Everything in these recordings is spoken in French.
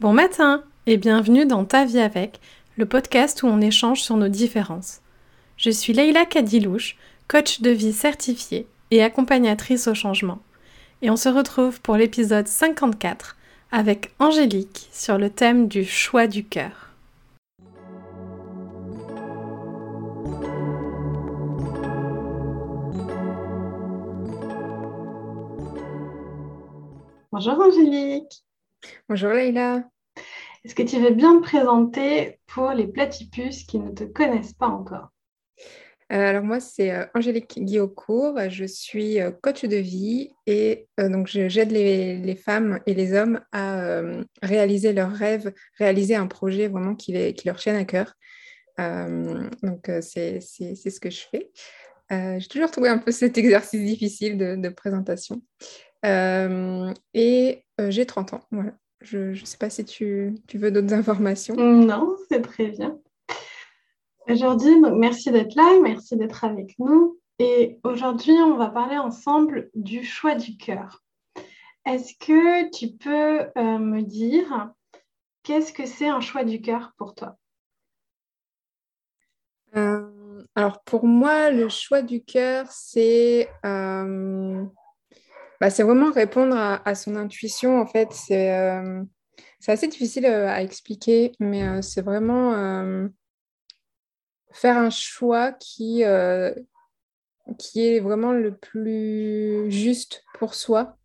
Bon matin et bienvenue dans Ta vie avec, le podcast où on échange sur nos différences. Je suis Leïla Kadilouche, coach de vie certifiée et accompagnatrice au changement. Et on se retrouve pour l'épisode 54 avec Angélique sur le thème du choix du cœur. Bonjour Angélique. Bonjour Leïla. Est-ce que tu veux bien te présenter pour les platypus qui ne te connaissent pas encore? Euh, alors moi, c'est euh, Angélique Guillaucourt, je suis euh, coach de vie et donc j'aide les, femmes et les hommes à réaliser leurs rêves, réaliser un projet vraiment qui, qui leur tienne à cœur. donc c'est ce que je fais. J'ai toujours trouvé un peu cet exercice difficile de, de présentation. et j'ai 30 ans, voilà. Je ne sais pas si tu, veux d'autres informations. Non, c'est très bien. Aujourd'hui, merci d'être là, merci d'être avec nous. Et aujourd'hui, on va parler ensemble du choix du cœur. Est-ce que tu peux euh, me dire qu'est-ce que c'est un choix du cœur pour toi? Euh, Alors pour moi, le choix du cœur, c'est euh, bah, vraiment répondre à, son intuition. En fait, c'est euh, assez difficile euh, à expliquer, mais c'est vraiment faire un choix qui, est vraiment le plus juste pour soi,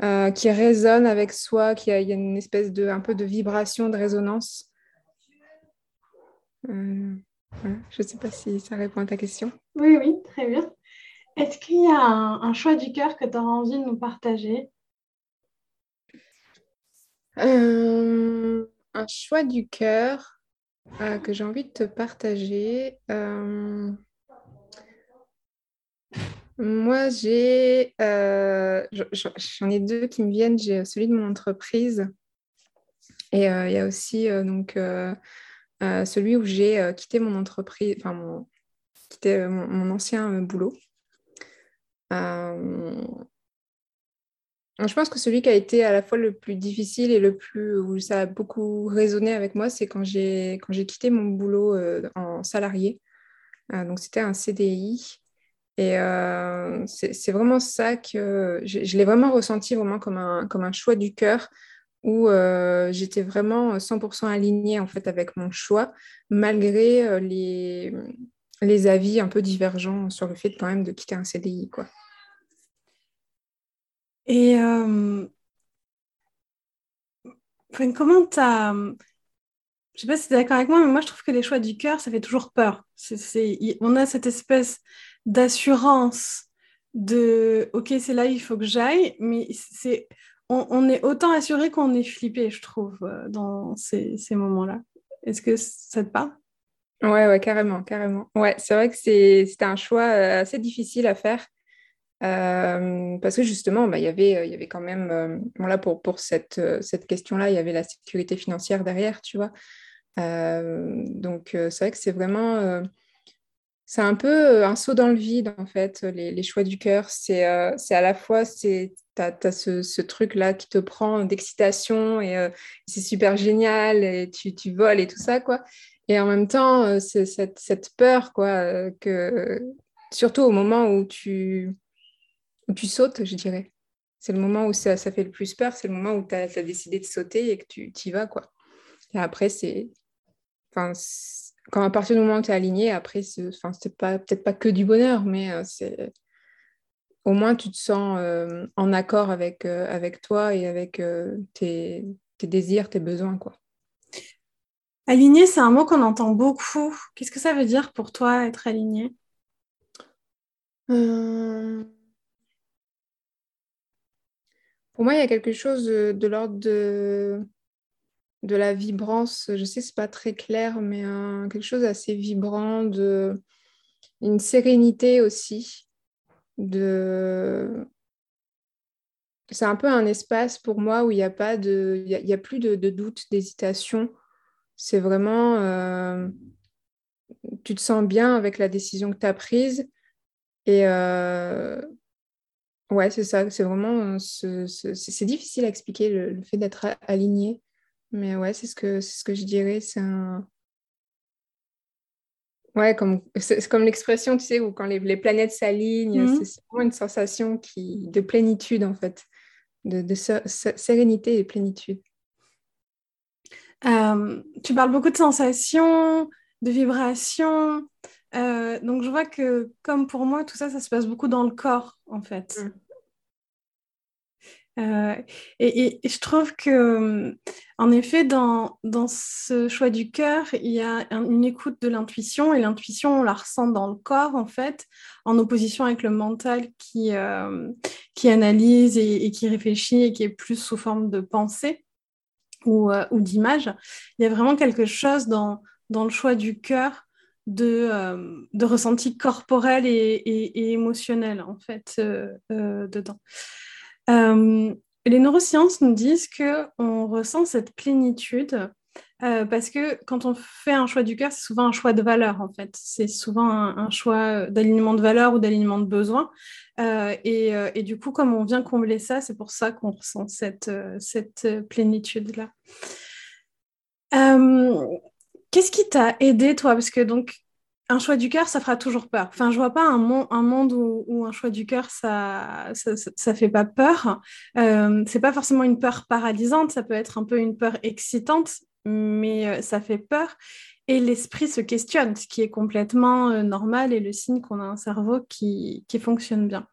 qui résonne avec soi, qui a une espèce de un peu de vibration, de résonance. Je ne sais pas si ça répond à ta question. Oui, oui, très bien. Est-ce qu'il y a un, choix du cœur que tu auras envie de nous partager? Euh, Un choix du cœur euh, que j'ai envie de te partager. Euh, moi, j'ai, j'en ai deux qui me viennent. J'ai celui de mon entreprise et il y a aussi donc celui où j'ai quitté mon entreprise, enfin mon, quitté mon ancien boulot. Euh, je pense que celui qui a été à la fois le plus difficile et le plus où ça a beaucoup résonné avec moi, c'est quand j'ai quand j'ai quitté mon boulot euh, en salarié. Euh, donc c'était un CDI. Et c'est vraiment ça que je, l'ai vraiment ressenti vraiment comme un, comme un choix du cœur où j'étais vraiment 100% alignée en fait avec mon choix malgré les, les avis un peu divergents sur le fait quand même de quitter un CDI quoi. Et euh, comment tu as. Je sais pas si tu es d'accord avec moi, mais moi je trouve que les choix du cœur, ça fait toujours peur. On a cette espèce d'assurance de OK, c'est là, il faut que j'aille, mais c'est on, est autant assuré qu'on est flippé, je trouve, euh, dans ces, moments-là. Est-ce que ça te parle? Ouais, ouais, carrément, carrément. Ouais, c'est vrai que c'était un choix euh, assez difficile à faire. Euh, parce que justement, bah, y il y avait quand même, là pour, cette question-là, il y avait la sécurité financière derrière, tu vois. donc c'est vrai que c'est vraiment, c'est un peu un saut dans le vide en fait, les, choix du cœur. C'est c'est à la fois, tu as, ce, truc-là qui te prend d'excitation et c'est super génial et tu, tu, voles et tout ça, quoi. Et en même temps, c'est cette, cette, peur, quoi, que surtout au moment où tu où tu sautes, je dirais. C'est le moment où ça, ça, fait le plus peur, c'est le moment où tu as, décidé de sauter et que tu y vas. Quoi. Et après, c'est. Enfin, quand à partir du moment où tu es aligné, après, c'est pas, peut-être pas que du bonheur, mais euh, c'est. Au moins, tu te sens euh, en accord avec, euh, avec toi et avec tes, tes, désirs, tes besoins. Quoi. Aligné, c'est un mot qu'on entend beaucoup. Qu'est-ce que ça veut dire pour toi, être aligné? Pour moi, il y a quelque chose de, l'ordre de, de la vibrance. Je sais, c'est pas très clair, mais quelque chose assez vibrant, de une sérénité aussi. De... C'est un peu un espace pour moi où il n'y a pas de, il y a, plus de, doute, d'hésitation. C'est vraiment, euh, tu te sens bien avec la décision que tu as prise. Et euh, Ouais, c'est ça. C'est vraiment. Euh, c'est difficile à expliquer le, fait d'être aligné. Mais ouais, c'est ce que, c'est ce que je dirais. C'est un. Ouais, comme, c'est comme l'expression, tu sais, où quand les, les planètes s'alignent, mmh. c'est vraiment une sensation qui, de plénitude, en fait, de, de sérénité et plénitude. Euh, tu parles beaucoup de sensations, de vibrations. Euh, donc, je vois que, comme pour moi, tout ça, ça se passe beaucoup dans le corps, en fait. Mmh. Euh, et, je trouve que, en effet, dans, dans ce choix du cœur, il y a une écoute de l'intuition, et l'intuition, on la ressent dans le corps, en fait, en opposition avec le mental qui, qui analyse et, qui réfléchit et qui est plus sous forme de pensée ou, ou d'image. Il y a vraiment quelque chose dans, dans le choix du cœur de, euh, de ressenti corporel et, émotionnel, en fait, euh, euh, dedans. Les neurosciences nous disent qu'on ressent cette plénitude parce que quand on fait un choix du cœur, c'est souvent un choix de valeur, en fait. C'est souvent un, choix d'alignement de valeur ou d'alignement de besoin. Et, et, du coup, comme on vient combler ça, c'est pour ça qu'on ressent cette, cette plénitude-là. Qu'est-ce qui t'a aidé, toi? Parce que donc, un choix du cœur, ça fera toujours peur. Enfin, je vois pas un, un monde où, un choix du cœur, ça, ça, fait pas peur. Euh, c'est pas forcément une peur paralysante, ça peut être un peu une peur excitante, mais euh, ça fait peur. Et l'esprit se questionne, ce qui est complètement euh, normal et le signe qu'on a un cerveau qui, qui fonctionne bien.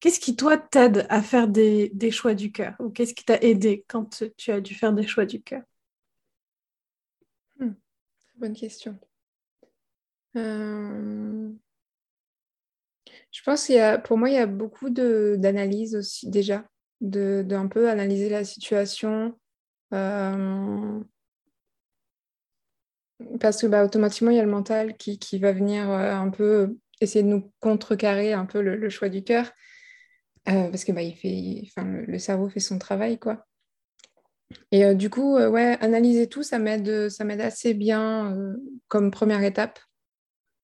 Qu'est-ce qui, toi, t'aide à faire des, des choix du cœur? Ou qu'est-ce qui t'a aidé quand tu as dû faire des choix du cœur? Bonne question. Euh, je pense qu'il y a, pour moi, il y a beaucoup d'analyse aussi déjà, de, un peu analyser la situation. Euh, parce que bah, automatiquement, il y a le mental qui, va venir euh, un peu essayer de nous contrecarrer un peu le, choix du cœur. parce que bah, il fait, enfin, le, cerveau fait son travail, quoi. Et du coup, ouais, analyser tout, ça m'aide, ça m'aide assez bien comme première étape.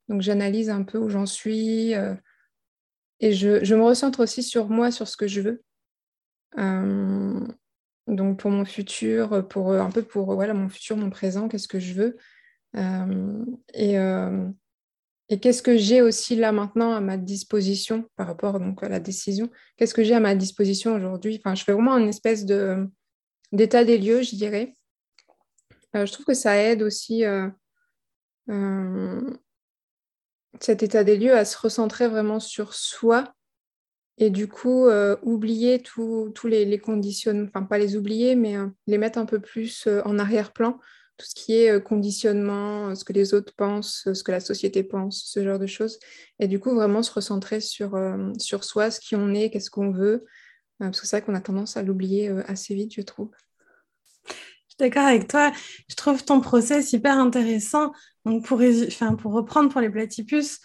Donc j'analyse un peu où j'en suis et je, me recentre aussi sur moi, sur ce que je veux. donc pour mon futur, pour un peu pour voilà mon futur, mon présent, qu'est-ce que je veux et, qu'est-ce que j'ai aussi là maintenant à ma disposition par rapport donc à la décision? Qu'est-ce que j'ai à ma disposition aujourd'hui? Enfin, je fais vraiment une espèce de d'état des lieux, je dirais. Euh, je trouve que ça aide aussi euh, euh, cet état des lieux à se recentrer vraiment sur soi et du coup oublier tous les, les conditionnements, enfin pas les oublier, mais les mettre un peu plus en arrière-plan, tout ce qui est conditionnement, ce que les autres pensent, ce que la société pense, ce genre de choses. Et du coup, vraiment se recentrer sur, sur soi, ce qui on est, qu'est-ce qu'on veut, parce que c'est vrai qu'on a tendance à l'oublier assez vite, je trouve. D'accord avec toi. Je trouve ton process hyper intéressant. Donc, pour, pour reprendre pour les platypus,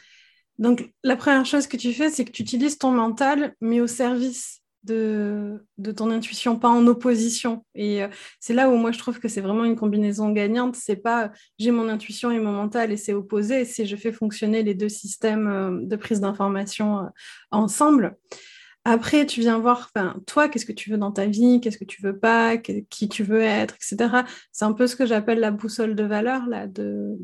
donc la première chose que tu fais, c'est que tu utilises ton mental, mais au service de, de ton intuition, pas en opposition. Et euh, c'est là où moi je trouve que c'est vraiment une combinaison gagnante. C'est pas j'ai mon intuition et mon mental et c'est opposé, c'est je fais fonctionner les deux systèmes euh, de prise d'information euh, ensemble. Après, tu viens voir, toi, qu'est-ce que tu veux dans ta vie, qu'est-ce que tu veux pas, qui tu veux être, etc. C'est un peu ce que j'appelle la boussole de valeur, là, de,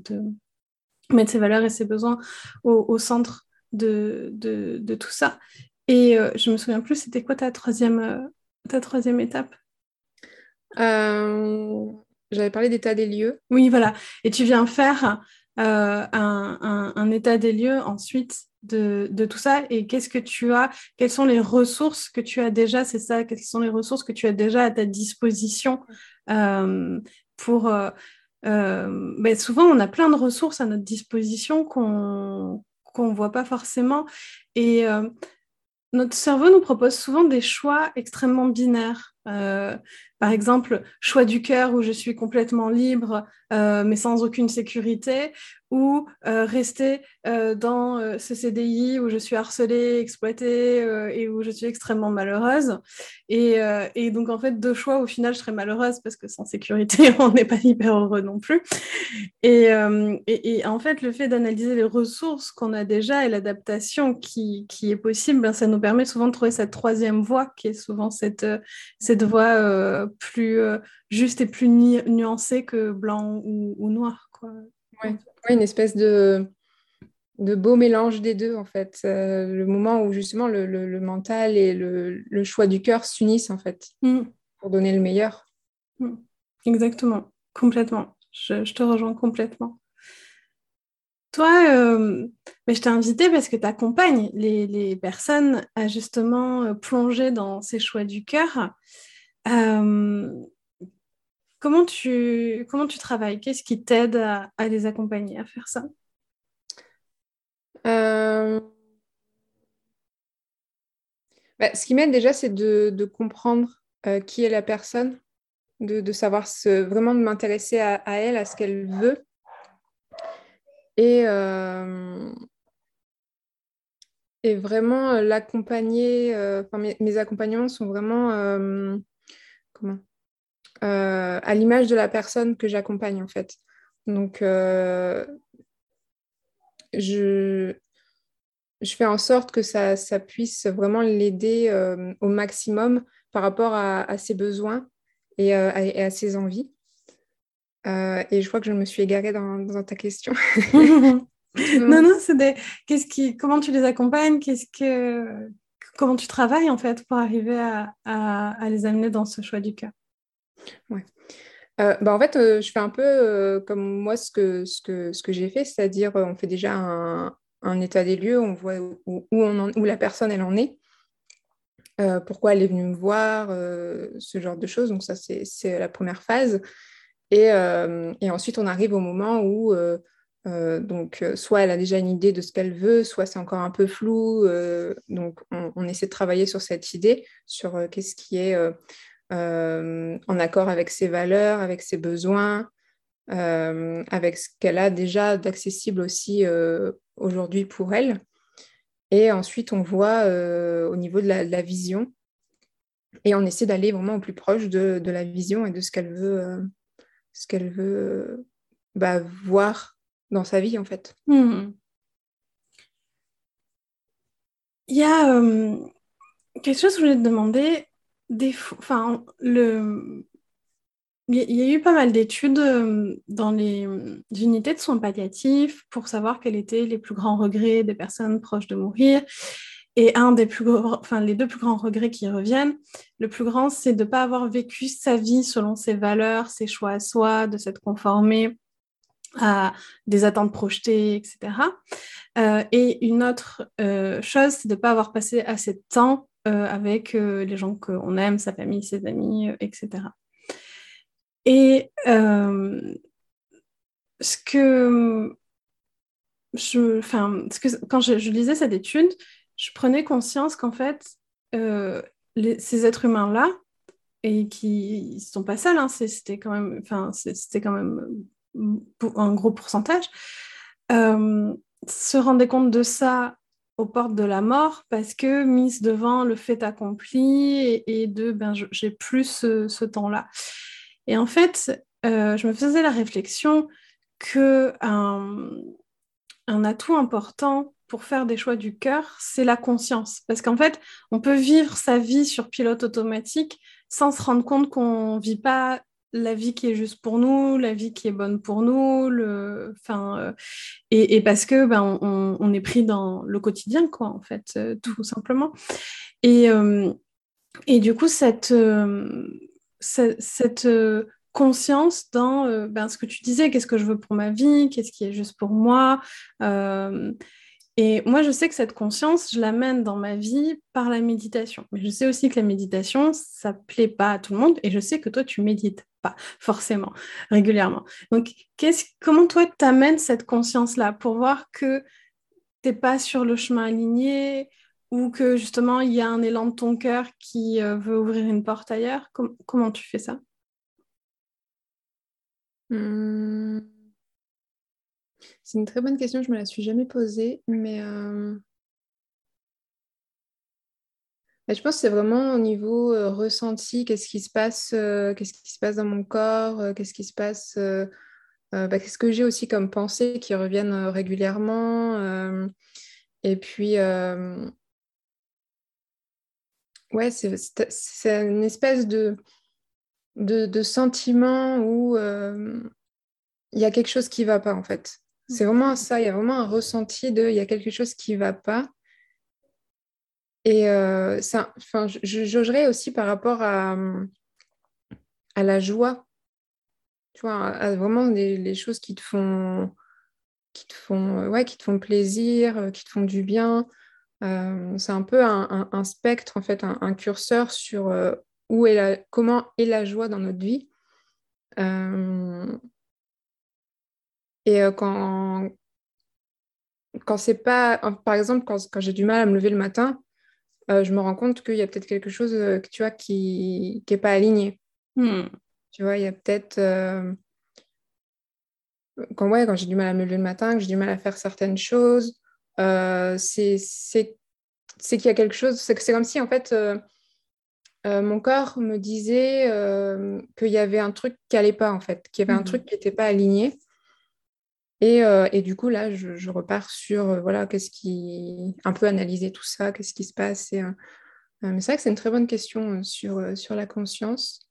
mettre ses valeurs et ses besoins au, centre de, de, tout ça. Et euh, je me souviens plus, c'était quoi ta troisième, euh, ta troisième étape? Euh, J'avais parlé d'état des lieux. Oui, voilà. Et tu viens faire un, un, état des lieux ensuite de, tout ça et qu'est-ce que tu as, quelles sont les ressources que tu as déjà, c'est ça, quelles sont les ressources que tu as déjà à ta disposition euh, pour... Euh, euh, ben souvent, on a plein de ressources à notre disposition qu'on qu'on ne voit pas forcément. Et notre cerveau nous propose souvent des choix extrêmement binaires. Par exemple, choix du cœur où je suis complètement libre, mais sans aucune sécurité, ou euh, rester euh, dans euh, ce CDI où je suis harcelée, exploitée et où je suis extrêmement malheureuse. Et, donc, en fait, deux choix, au final, je serais malheureuse parce que sans sécurité, on n'est pas hyper heureux non plus. Et, en fait, le fait d'analyser les ressources qu'on a déjà et l'adaptation qui, qui, est possible, ben, ça nous permet souvent de trouver cette troisième voie qui est souvent cette voix plus juste et plus nuancée que blanc ou, noir. Quoi. Ouais. une espèce de, de beau mélange des deux, en fait. le moment où justement le, mental et le, choix du cœur s'unissent, en fait, mm. pour donner le meilleur. Mm. Exactement, complètement. Je, je, te rejoins complètement. Toi, euh, mais je t'ai invité parce que tu accompagnes les, personnes à justement euh, plonger dans ces choix du cœur. Euh, comment, tu, comment tu travailles? Qu'est-ce qui t'aide à, les accompagner à faire ça? Bah, Ce qui m'aide déjà, c'est de, comprendre qui est la personne, de, savoir vraiment de m'intéresser à, elle, à ce qu'elle veut et, euh, et vraiment euh, l'accompagner, euh, mes, accompagnements sont vraiment à l'image de la personne que j'accompagne en fait. Donc, je, je fais en sorte que ça, ça puisse vraiment l'aider au maximum par rapport à, ses besoins et, à, ses envies. Euh, et je crois que je me suis égarée dans, ta question. non, non, c'est des... Qu'est-ce qui... Comment tu les accompagnes? Qu'est-ce que... Comment tu travailles en fait pour arriver à, à, les amener dans ce choix du cœur? Ouais. Euh, bah en fait, euh, je fais un peu comme moi ce que, ce que, ce que j'ai fait, c'est-à-dire on fait déjà un, un, état des lieux, on voit où, où, on où la personne elle en est, pourquoi elle est venue me voir, ce genre de choses. Donc ça, c'est la première phase. Euh, et, ensuite, on arrive au moment où, euh, euh, donc, soit elle a déjà une idée de ce qu'elle veut, soit c'est encore un peu flou. donc, on, essaie de travailler sur cette idée, sur qu'est-ce qui est en accord avec ses valeurs, avec ses besoins, avec ce qu'elle a déjà d'accessible aussi aujourd'hui pour elle. Et ensuite, on voit au niveau de la, vision. Et on essaie d'aller vraiment au plus proche de, de, la vision et de ce qu'elle veut, ce qu'elle veut bah, voir dans sa vie, en fait. Hmm. Il y a euh, quelque chose que je voulais te demander. Des, enfin, le, il y a eu pas mal d'études euh, dans les unités de soins palliatifs pour savoir quels étaient les plus grands regrets des personnes proches de mourir. Et un des plus enfin, les deux plus grands regrets qui reviennent, le plus grand, c'est de ne pas avoir vécu sa vie selon ses valeurs, ses choix à soi, de s'être conformé à des attentes projetées, etc. Euh, et une autre euh, chose, c'est de ne pas avoir passé assez de temps euh, avec les gens qu'on aime, sa famille, ses amis, etc. Et ce que je, enfin, quand je lisais cette étude, je prenais conscience qu'en fait, euh, ces êtres humains-là, et qui ne sont pas seuls, hein, c'était quand même, enfin, c'était quand même un gros pourcentage, euh, se rendaient compte de ça aux portes de la mort parce que mise devant le fait accompli et, de ben j'ai plus ce, temps-là. Et en fait, euh, je me faisais la réflexion que un atout important pour faire des choix du cœur, c'est la conscience. Parce qu'en fait, on peut vivre sa vie sur pilote automatique sans se rendre compte qu'on ne vit pas la vie qui est juste pour nous, la vie qui est bonne pour nous, euh, et, parce que ben, on, est pris dans le quotidien, en fait, euh, tout simplement. Et, euh, et du coup, cette, cette, conscience dans ben, ce que tu disais, qu'est-ce que je veux pour ma vie, qu'est-ce qui est juste pour moi, et moi, je sais que cette conscience, je l'amène dans ma vie par la méditation. Mais je sais aussi que la méditation, ça plaît pas à tout le monde. Et je sais que toi, tu médites pas forcément régulièrement. Donc, comment toi, tu amènes cette conscience-là pour voir que tu n'es pas sur le chemin aligné ou que justement, il y a un élan de ton cœur qui euh, veut ouvrir une porte ailleurs? Comment tu fais ça? Mmh. C'est une très bonne question, je ne me la suis jamais posée, mais euh, je pense que c'est vraiment au niveau euh, ressenti, qu'est-ce qui se passe, euh, qu'est-ce qui se passe dans mon corps, qu'est-ce qui se passe, bah, qu'est-ce que j'ai aussi comme pensées qui reviennent régulièrement, et puis ouais, c'est une espèce de, de, sentiment où il y a quelque chose qui ne va pas, en fait. C'est vraiment ça, il y a vraiment un ressenti de il y a quelque chose qui ne va pas. Et euh, ça, je jaugerais aussi par rapport à, à la joie, tu vois, à, vraiment les, choses qui te font, qui te font, euh, ouais, qui te font plaisir, euh, qui te font du bien. c'est un peu un, spectre, en fait, un, curseur sur où est la, comment est la joie dans notre vie. Et quand, quand c'est pas, par exemple, quand, quand j'ai du mal à me lever le matin, euh, je me rends compte qu'il y a peut-être quelque chose euh, tu vois, qui n'est pas aligné. Hmm. Tu vois, il y a peut-être. Euh, quand, ouais, quand j'ai du mal à me lever le matin, que j'ai du mal à faire certaines choses, c'est qu'il y a quelque chose. C'est comme si, en fait, mon corps me disait qu'il y avait un truc qui n'allait pas, en fait, qu'il y avait un hmm. truc qui n'était pas aligné. Euh, et, du coup, là, je, repars sur, euh, voilà, qu'est-ce qui... Un peu analyser tout ça, qu'est-ce qui se passe. Euh, mais c'est vrai que c'est une très bonne question sur, sur la conscience.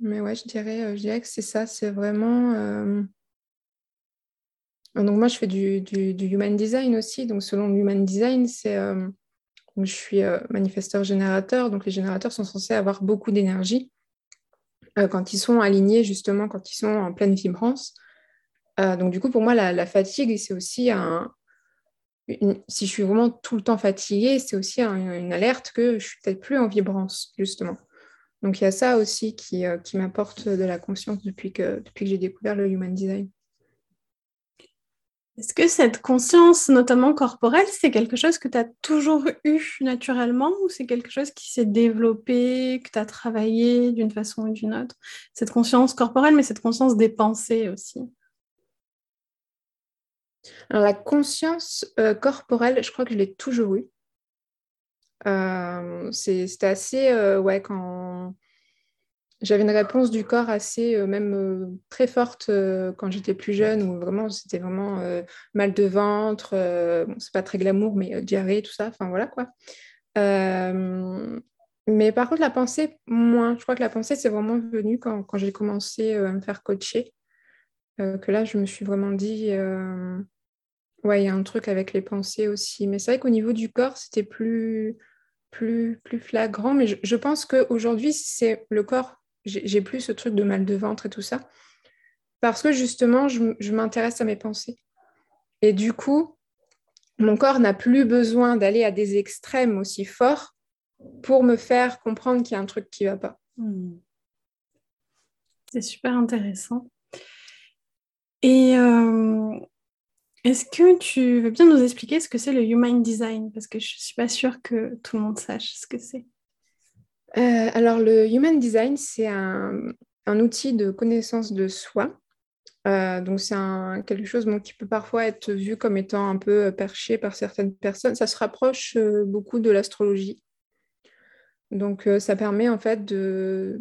Mais ouais, je dirais, je dirais que c'est ça, c'est vraiment... Donc moi, je fais du, du, human design aussi. Donc selon le human design, c'est... je suis manifesteur générateur. Donc les générateurs sont censés avoir beaucoup d'énergie quand ils sont alignés, justement, quand ils sont en pleine vibrance. Euh, donc, du coup, pour moi, la, fatigue, c'est aussi un. si je suis vraiment tout le temps fatiguée, c'est aussi une alerte que je suis peut-être plus en vibrance, justement. Donc, il y a ça aussi qui, euh, qui m'apporte de la conscience depuis que, depuis que j'ai découvert le Human Design. Est-ce que cette conscience, notamment corporelle, c'est quelque chose que tu as toujours eu naturellement ou c'est quelque chose qui s'est développé, que tu as travaillé d'une façon ou d'une autre? Cette conscience corporelle, mais cette conscience des pensées aussi alors, la conscience euh, corporelle, je crois que je l'ai toujours eue. Euh, c'était assez, euh, ouais, quand j'avais une réponse du corps assez, même très forte quand j'étais plus jeune, où vraiment c'était vraiment mal de ventre, bon, c'est pas très glamour, mais diarrhée, tout ça, enfin voilà quoi. mais par contre, la pensée, moins. Je crois que la pensée, c'est vraiment venu quand, quand j'ai commencé à me faire coacher. Que là, je me suis vraiment dit, Ouais, il y a un truc avec les pensées aussi. Mais c'est vrai qu'au niveau du corps, c'était plus, plus, plus flagrant. Mais je, pense qu'aujourd'hui, c'est le corps, j'ai plus ce truc de mal de ventre et tout ça. Parce que justement, je, m'intéresse à mes pensées. Et du coup, mon corps n'a plus besoin d'aller à des extrêmes aussi forts pour me faire comprendre qu'il y a un truc qui ne va pas. Hmm. C'est super intéressant. Et euh, est-ce que tu veux bien nous expliquer ce que c'est le Human Design? Parce que je ne suis pas sûre que tout le monde sache ce que c'est. Euh, alors, le Human Design, c'est un, outil de connaissance de soi. Euh, donc, c'est quelque chose qui peut parfois être vu comme étant un peu perché par certaines personnes. Ça se rapproche beaucoup de l'astrologie. Donc, ça permet en fait de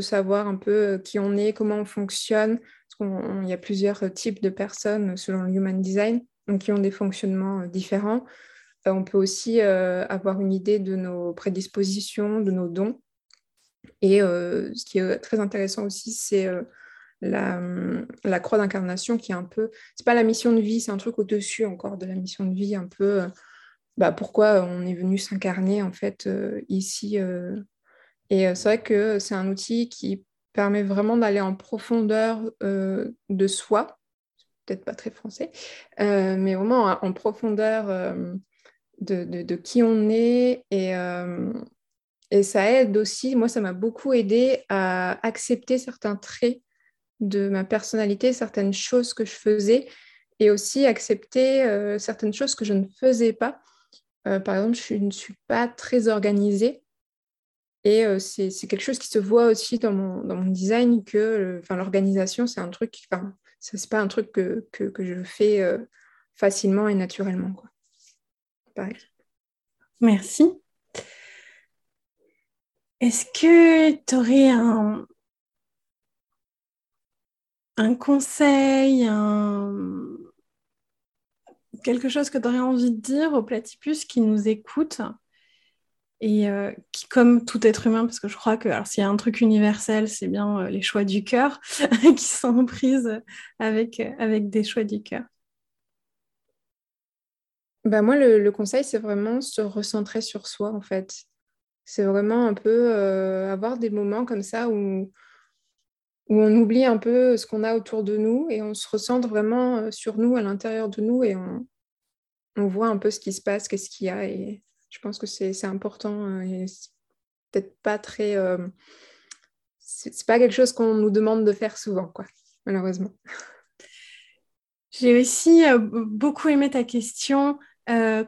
savoir un peu qui on est, comment on fonctionne, il y a plusieurs types de personnes selon le Human Design donc, qui ont des fonctionnements euh, différents. Euh, on peut aussi euh, avoir une idée de nos prédispositions, de nos dons. Et ce qui est très intéressant aussi, c'est la, la, croix d'incarnation qui est un peu... C'est pas la mission de vie, c'est un truc au-dessus encore de la mission de vie, un peu... Bah, pourquoi on est venu s'incarner en fait ici. Et c'est vrai que c'est un outil qui permet vraiment d'aller en profondeur euh, de soi, peut-être pas très français, euh, mais vraiment en profondeur euh, de, qui on est. Et, et ça aide aussi, moi ça m'a beaucoup aidé à accepter certains traits de ma personnalité, certaines choses que je faisais, et aussi accepter certaines choses que je ne faisais pas. par exemple, je ne suis pas très organisée. Et euh, c'est quelque chose qui se voit aussi dans mon, dans mon design, que l'organisation, c'est un truc, pas un truc que, que, je fais euh, facilement et naturellement. Quoi. Pareil. Merci. Est-ce que tu aurais un, un conseil, quelque chose que tu aurais envie de dire aux platypus qui nous écoutent et euh, qui, comme tout être humain, parce que je crois que s'il y a un truc universel, c'est bien euh, les choix du cœur qui sont prises avec, avec des choix du cœur. Bah moi, le, conseil, c'est vraiment se recentrer sur soi, en fait. C'est vraiment un peu avoir des moments comme ça où, où on oublie un peu ce qu'on a autour de nous et on se recentre vraiment sur nous, à l'intérieur de nous, et on, on voit un peu ce qui se passe, qu'est-ce qu'il y a. Et je pense que c'est important euh, et peut-être pas très. Euh, c'est pas quelque chose qu'on nous demande de faire souvent, quoi, malheureusement. J'ai aussi euh, beaucoup aimé ta question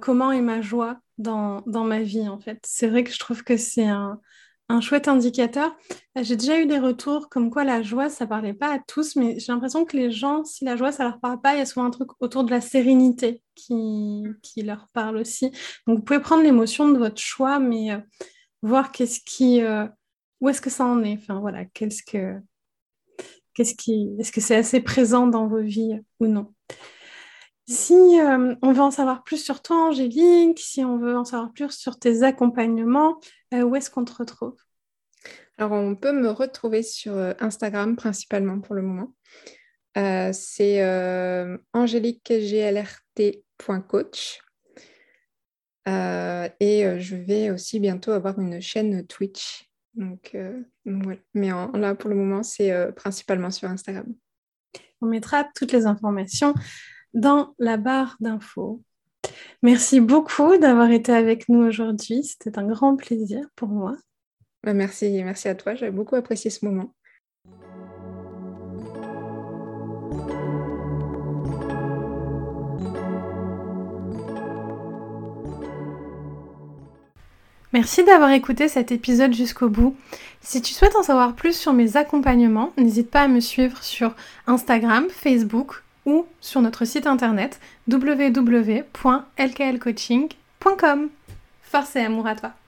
comment est ma joie dans, dans ma vie, en fait. C'est vrai que je trouve que c'est un, un chouette indicateur. Euh, j'ai déjà eu des retours comme quoi la joie, ça parlait pas à tous, mais j'ai l'impression que les gens, si la joie, ça leur parle pas, il y a souvent un truc autour de la sérénité qui, qui leur parle aussi. Donc, vous pouvez prendre l'émotion de votre choix, mais euh, voir qu'est-ce qui, euh, où est-ce que ça en est. Enfin, voilà, qu'est-ce que, qu'est-ce qui, est-ce que c'est assez présent dans vos vies ou non? Si on veut en savoir plus sur toi, Angélique, si on veut en savoir plus sur tes accompagnements, euh, où est-ce qu'on te retrouve? Alors, on peut me retrouver sur euh, Instagram principalement pour le moment. Euh, c'est angéliqueglrt.coach. et je vais aussi bientôt avoir une chaîne Twitch. Donc, Mais là, pour le moment, c'est principalement sur Instagram. On mettra toutes les informations dans la barre d'infos. Merci beaucoup d'avoir été avec nous aujourd'hui. C'était un grand plaisir pour moi. Bah, merci, merci à toi. J'ai beaucoup apprécié ce moment. Merci d'avoir écouté cet épisode jusqu'au bout. Si tu souhaites en savoir plus sur mes accompagnements, n'hésite pas à me suivre sur Instagram, Facebook ou sur notre site internet www.lklcoaching.com. Force et amour à toi